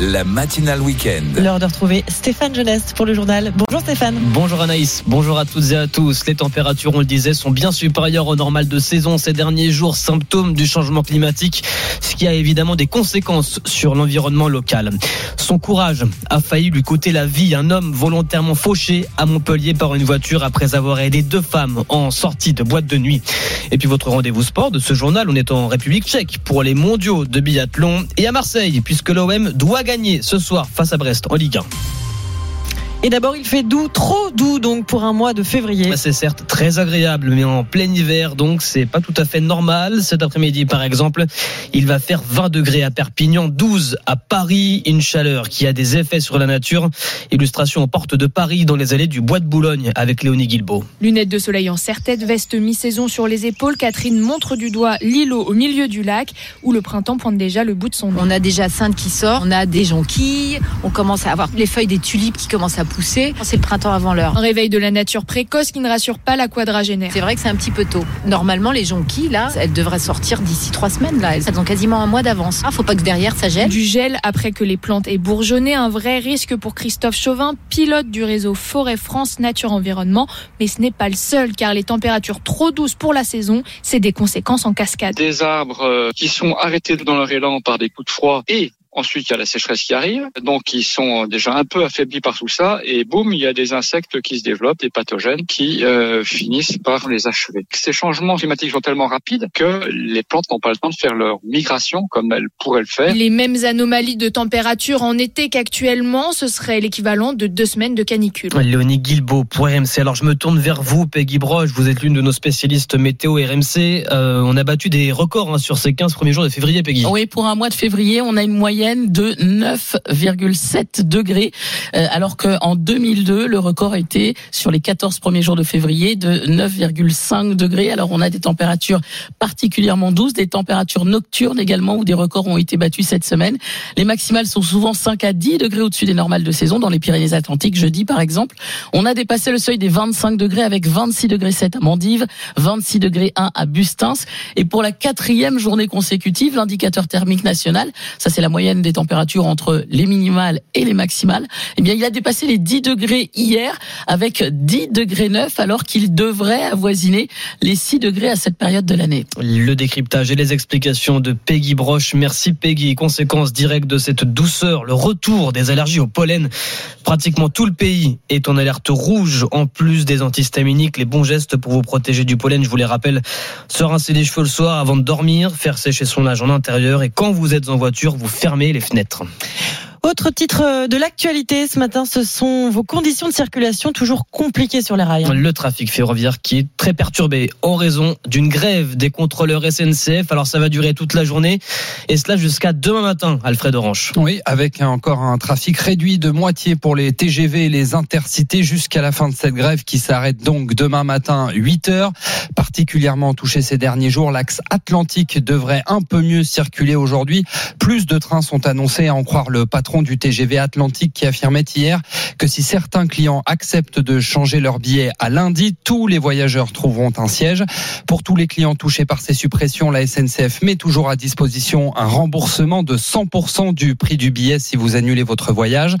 la matinale week-end. L'heure de retrouver Stéphane Jeunesse pour le journal. Bonjour Stéphane. Bonjour Anaïs, bonjour à toutes et à tous. Les températures, on le disait, sont bien supérieures au normal de saison ces derniers jours, symptôme du changement climatique, ce qui a évidemment des conséquences sur l'environnement local. Son courage a failli lui coûter la vie. Un homme volontairement fauché à Montpellier par une voiture après avoir aidé deux femmes en sortie de boîte de nuit. Et puis votre rendez-vous sport de ce journal, on est en République tchèque pour les mondiaux de biathlon et à Marseille puisque l'OM doit gagner ce soir face à Brest en Ligue 1. Et d'abord, il fait doux, trop doux donc pour un mois de février. Bah, c'est certes très agréable, mais en plein hiver, donc c'est pas tout à fait normal. Cet après-midi, par exemple, il va faire 20 degrés à Perpignan, 12 à Paris, une chaleur qui a des effets sur la nature. Illustration aux portes de Paris dans les allées du Bois de Boulogne avec Léonie Guilbeault. Lunettes de soleil en serre-tête, veste mi-saison sur les épaules. Catherine montre du doigt l'îlot au milieu du lac où le printemps pointe déjà le bout de son nez. On a déjà Sainte qui sort, on a des jonquilles, on commence à avoir les feuilles des tulipes qui commencent à pousser. C'est le printemps avant l'heure. Un réveil de la nature précoce qui ne rassure pas la quadragénaire. C'est vrai que c'est un petit peu tôt. Normalement, les jonquilles, là, elles devraient sortir d'ici trois semaines. Là. Elles ont quasiment un mois d'avance. Ah, faut pas que derrière ça gèle. Du gel après que les plantes aient bourgeonné, un vrai risque pour Christophe Chauvin, pilote du réseau Forêt France Nature Environnement. Mais ce n'est pas le seul, car les températures trop douces pour la saison, c'est des conséquences en cascade. Des arbres euh, qui sont arrêtés dans leur élan par des coups de froid et Ensuite, il y a la sécheresse qui arrive, donc ils sont déjà un peu affaiblis par tout ça, et boum, il y a des insectes qui se développent, des pathogènes qui euh, finissent par les achever. Ces changements climatiques sont tellement rapides que les plantes n'ont pas le temps de faire leur migration comme elles pourraient le faire. Les mêmes anomalies de température en été qu'actuellement, ce serait l'équivalent de deux semaines de canicule. Léonie Guilbeault pour RMC. Alors je me tourne vers vous, Peggy Broche, vous êtes l'une de nos spécialistes météo RMC. Euh, on a battu des records hein, sur ces 15 premiers jours de février, Peggy. Oui, pour un mois de février, on a une moyenne de 9,7 degrés, euh, alors qu'en 2002, le record était sur les 14 premiers jours de février de 9,5 degrés. Alors on a des températures particulièrement douces, des températures nocturnes également où des records ont été battus cette semaine. Les maximales sont souvent 5 à 10 degrés au-dessus des normales de saison dans les Pyrénées-Atlantiques. Jeudi par exemple, on a dépassé le seuil des 25 degrés avec 26 degrés 7 à Mandive, 26 degrés 1 à Bustins. Et pour la quatrième journée consécutive, l'indicateur thermique national, ça c'est la moyenne des températures entre les minimales et les maximales, eh bien, il a dépassé les 10 degrés hier avec 10 degrés 9 alors qu'il devrait avoisiner les 6 degrés à cette période de l'année. Le décryptage et les explications de Peggy Broche. Merci Peggy. Conséquence directe de cette douceur, le retour des allergies au pollen. Pratiquement tout le pays est en alerte rouge en plus des antihistaminiques. Les bons gestes pour vous protéger du pollen, je vous les rappelle, se rincer les cheveux le soir avant de dormir, faire sécher son linge en intérieur et quand vous êtes en voiture, vous fermez les fenêtres. Autre titre de l'actualité ce matin, ce sont vos conditions de circulation toujours compliquées sur les rails. Le trafic ferroviaire qui est très perturbé en raison d'une grève des contrôleurs SNCF. Alors ça va durer toute la journée et cela jusqu'à demain matin, Alfred Orange. Oui, avec encore un trafic réduit de moitié pour les TGV et les intercités jusqu'à la fin de cette grève qui s'arrête donc demain matin 8 heures. Particulièrement touché ces derniers jours, l'axe atlantique devrait un peu mieux circuler aujourd'hui. Plus de trains sont annoncés à en croire le patron du TGV Atlantique qui affirmait hier que si certains clients acceptent de changer leur billet à lundi, tous les voyageurs trouveront un siège. Pour tous les clients touchés par ces suppressions, la SNCF met toujours à disposition un remboursement de 100% du prix du billet si vous annulez votre voyage.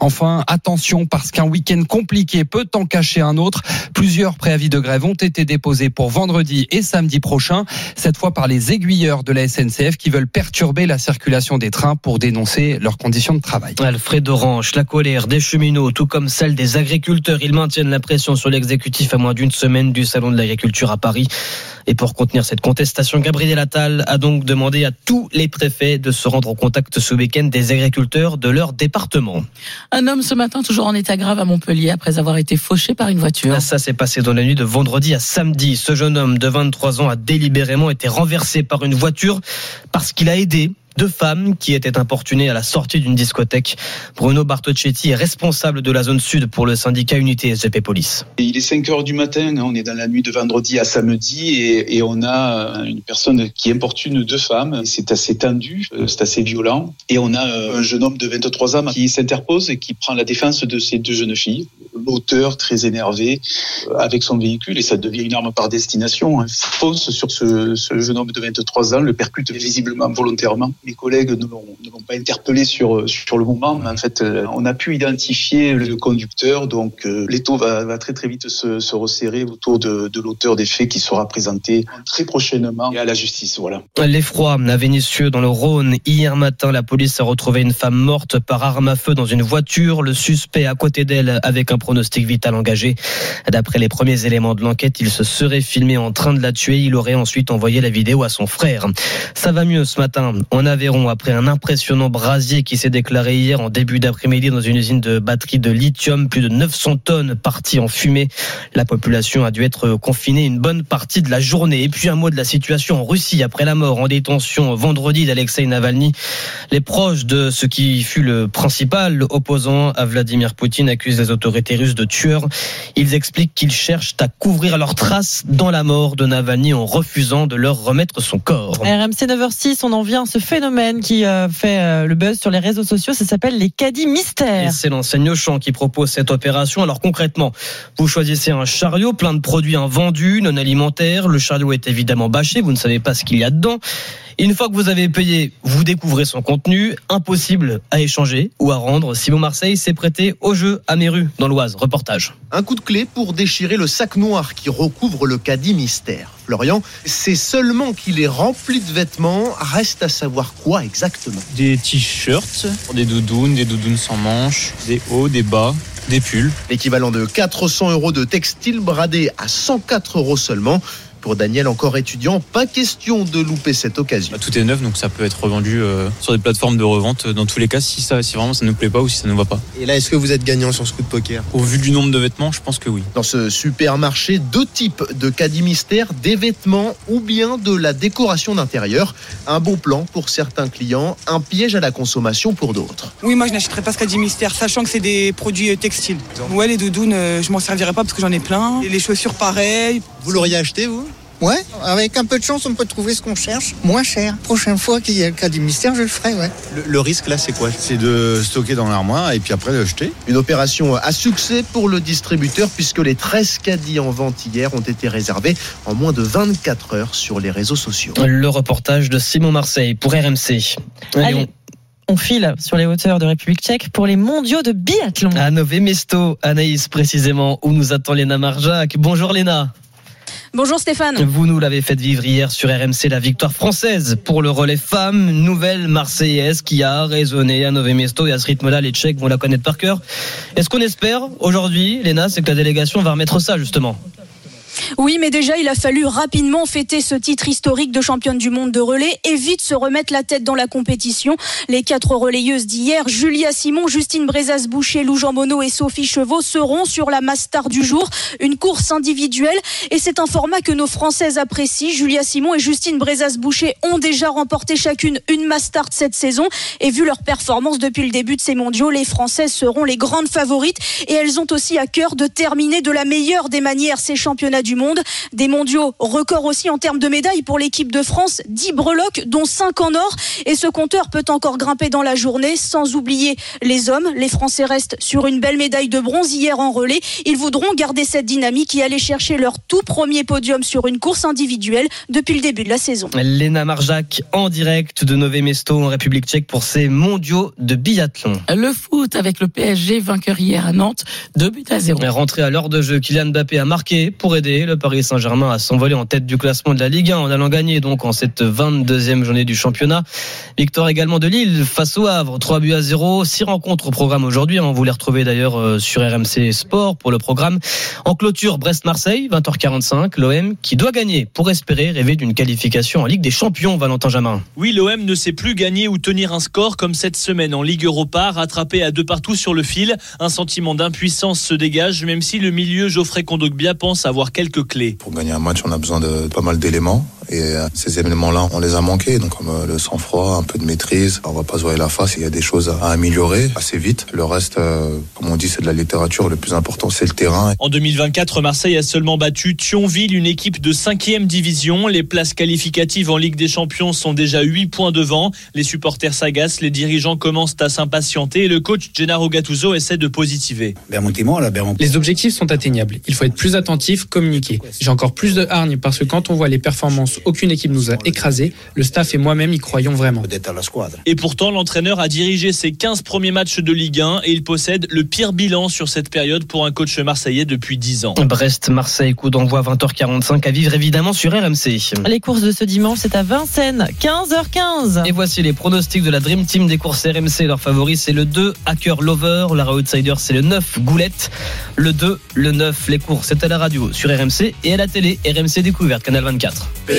Enfin, attention parce qu'un week-end compliqué peut en cacher un autre. Plusieurs préavis de grève ont été déposés pour vendredi et samedi prochain, cette fois par les aiguilleurs de la SNCF qui veulent perturber la circulation des trains pour dénoncer leurs conditions conditions de travail. Alfred Orange, la colère des cheminots, tout comme celle des agriculteurs, ils maintiennent la pression sur l'exécutif à moins d'une semaine du salon de l'agriculture à Paris. Et pour contenir cette contestation, Gabriel Attal a donc demandé à tous les préfets de se rendre au contact ce week-end des agriculteurs de leur département. Un homme ce matin toujours en état grave à Montpellier après avoir été fauché par une voiture. Ça s'est passé dans la nuit de vendredi à samedi. Ce jeune homme de 23 ans a délibérément été renversé par une voiture parce qu'il a aidé deux femmes qui étaient importunées à la sortie d'une discothèque. Bruno Bartocchetti est responsable de la zone sud pour le syndicat Unité SGP Police. Il est 5 heures du matin, hein, on est dans la nuit de vendredi à samedi et, on a une personne qui importune deux femmes. C'est assez tendu, euh, c'est assez violent. Et on a euh, un jeune homme de 23 ans qui s'interpose et qui prend la défense de ces deux jeunes filles. L'auteur, très énervé, euh, avec son véhicule, et ça devient une arme par destination, hein, fonce sur ce jeune homme de 23 ans, le percute visiblement volontairement mes collègues ne l'ont pas interpellé sur, sur le moment, mais en fait, euh, on a pu identifier le conducteur. Donc, euh, l'étau va, va très très vite se, se resserrer autour de, de l'auteur des faits qui sera présenté très prochainement à la justice. Voilà. L'effroi à Vénissieux dans le Rhône. Hier matin, la police a retrouvé une femme morte par arme à feu dans une voiture. Le suspect à côté d'elle avec un pronostic vital engagé. D'après les premiers éléments de l'enquête, il se serait filmé en train de la tuer. Il aurait ensuite envoyé la vidéo à son frère. Ça va mieux ce matin. On a Aveyron après un impressionnant brasier qui s'est déclaré hier en début d'après-midi dans une usine de batterie de lithium. Plus de 900 tonnes parties en fumée. La population a dû être confinée une bonne partie de la journée. Et puis un mot de la situation en Russie après la mort en détention vendredi d'Alexei Navalny. Les proches de ce qui fut le principal opposant à Vladimir Poutine accusent les autorités russes de tueurs. Ils expliquent qu'ils cherchent à couvrir leurs traces dans la mort de Navalny en refusant de leur remettre son corps. RMC 9h06, on en vient à ce phénomène qui euh, fait euh, le buzz sur les réseaux sociaux. Ça s'appelle les caddies mystères. C'est l'enseigne Auchan qui propose cette opération. Alors concrètement, vous choisissez un chariot plein de produits invendus, non alimentaires. Le chariot est évidemment bâché. Vous ne savez pas ce qu'il y a dedans. Une fois que vous avez payé, vous découvrez son contenu. Impossible à échanger ou à rendre. Simon Marseille s'est prêté au jeu à Méru, dans l'Oise. Reportage. Un coup de clé pour déchirer le sac noir qui recouvre le caddie mystère. Florian, c'est seulement qu'il est rempli de vêtements. Reste à savoir quoi exactement? Des t-shirts, des doudounes, des doudounes sans manches, des hauts, des bas, des pulls. L'équivalent de 400 euros de textile bradé à 104 euros seulement. Pour Daniel, encore étudiant, pas question de louper cette occasion. Bah, tout est neuf, donc ça peut être revendu euh, sur des plateformes de revente. Dans tous les cas, si, ça, si vraiment ça ne nous plaît pas ou si ça ne va pas. Et là, est-ce que vous êtes gagnant sur ce coup de poker? Au vu du nombre de vêtements, je pense que oui. Dans ce supermarché, deux types de caddies mystères, des vêtements ou bien de la décoration d'intérieur. Un bon plan pour certains clients, un piège à la consommation pour d'autres. Oui, moi je n'achèterais pas ce caddie mystère, sachant que c'est des produits euh, textiles. Ouais, les doudounes, euh, je m'en servirais pas parce que j'en ai plein. Et les chaussures, pareil. Vous l'auriez acheté, vous? Ouais, avec un peu de chance, on peut trouver ce qu'on cherche moins cher. Prochaine fois qu'il y a le cas du mystère, je le ferai, ouais. Le, le risque là, c'est quoi? C'est de stocker dans l'armoire et puis après de jeter? Une opération à succès pour le distributeur puisque les 13 caddies en vente hier ont été réservés en moins de 24 heures sur les réseaux sociaux. Le reportage de Simon Marseille pour RMC. Allez, Allez on file sur les hauteurs de République tchèque pour les mondiaux de biathlon. À Nové Mesto, Anaïs précisément, où nous attend Léna Marjac. Bonjour Léna. Bonjour Stéphane. Vous nous l'avez fait vivre hier sur RMC, la victoire française pour le relais femme, nouvelle marseillaise qui a résonné à Nové Mesto et à ce rythme-là, les Tchèques vont la connaître par cœur. Est-ce qu'on espère aujourd'hui, Léna, c'est que la délégation va remettre ça justement? Oui, mais déjà, il a fallu rapidement fêter ce titre historique de championne du monde de relais et vite se remettre la tête dans la compétition. Les quatre relayeuses d'hier, Julia Simon, Justine Brezas-Boucher, Lou Jean Monod et Sophie Chevaux seront sur la Mastar du jour, une course individuelle. Et c'est un format que nos Françaises apprécient. Julia Simon et Justine Brezas-Boucher ont déjà remporté chacune une Mastart cette saison. Et vu leur performance depuis le début de ces mondiaux, les Françaises seront les grandes favorites. Et elles ont aussi à cœur de terminer de la meilleure des manières ces championnats du monde. Des mondiaux records aussi en termes de médailles pour l'équipe de France. 10 breloques, dont 5 en or. Et ce compteur peut encore grimper dans la journée, sans oublier les hommes. Les Français restent sur une belle médaille de bronze hier en relais. Ils voudront garder cette dynamique et aller chercher leur tout premier podium sur une course individuelle depuis le début de la saison. Léna Marjac en direct de Nové Mesto en République tchèque pour ces mondiaux de biathlon. Le foot avec le PSG vainqueur hier à Nantes, 2 buts à 0. Rentré à l'heure de jeu, Kylian Mbappé a marqué pour aider Le Paris Saint-Germain a s'envolé en tête du classement de la Ligue 1 en allant gagner donc en cette 22e journée du championnat. Victoire également de Lille face au Havre, 3 buts à 0. 6 rencontres au programme aujourd'hui. Hein. Vous les retrouvez d'ailleurs euh, sur RMC Sport pour le programme. En clôture, Brest-Marseille, 20h45. L'OM qui doit gagner pour espérer rêver d'une qualification en Ligue des Champions, Valentin Jamin. Oui, l'OM ne sait plus gagner ou tenir un score comme cette semaine en Ligue Europa, rattrapé à deux partout sur le fil. Un sentiment d'impuissance se dégage, même si le milieu Geoffrey Kondogbia pense avoir quelques Pour gagner un match, on a besoin de pas mal d'éléments. Et euh, ces éléments-là, on les a manqués. Donc, comme euh, le sang-froid, un peu de maîtrise. On va pas se voir la face. Il y a des choses à améliorer assez vite. Le reste, euh, comme on dit, c'est de la littérature. Le plus important, c'est le terrain. En 2024, Marseille a seulement battu Thionville, une équipe de 5e division. Les places qualificatives en Ligue des Champions sont déjà 8 points devant. Les supporters s'agacent, les dirigeants commencent à s'impatienter et le coach Gennaro Gattuso essaie de positiver. Les objectifs sont atteignables. Il faut être plus attentif, communiquer. J'ai encore plus de hargne parce que quand on voit les performances, aucune équipe nous a écrasés. Le staff et moi-même y croyons vraiment. Et pourtant, l'entraîneur a dirigé ses 15 premiers matchs de Ligue 1 et il possède le pire bilan sur cette période pour un coach marseillais depuis 10 ans. Brest-Marseille, coup d'envoi 20h45 à vivre évidemment sur RMC. Les courses de ce dimanche, c'est à Vincennes, 15h15. Et voici les pronostics de la Dream Team des courses RMC. Leur favori, c'est le 2, Hacker Lover. Leur outsider, c'est le 9, Goulette. Le 2, le 9, les courses, c'est à la radio sur RMC et à la télé, RMC Découverte, Canal 24.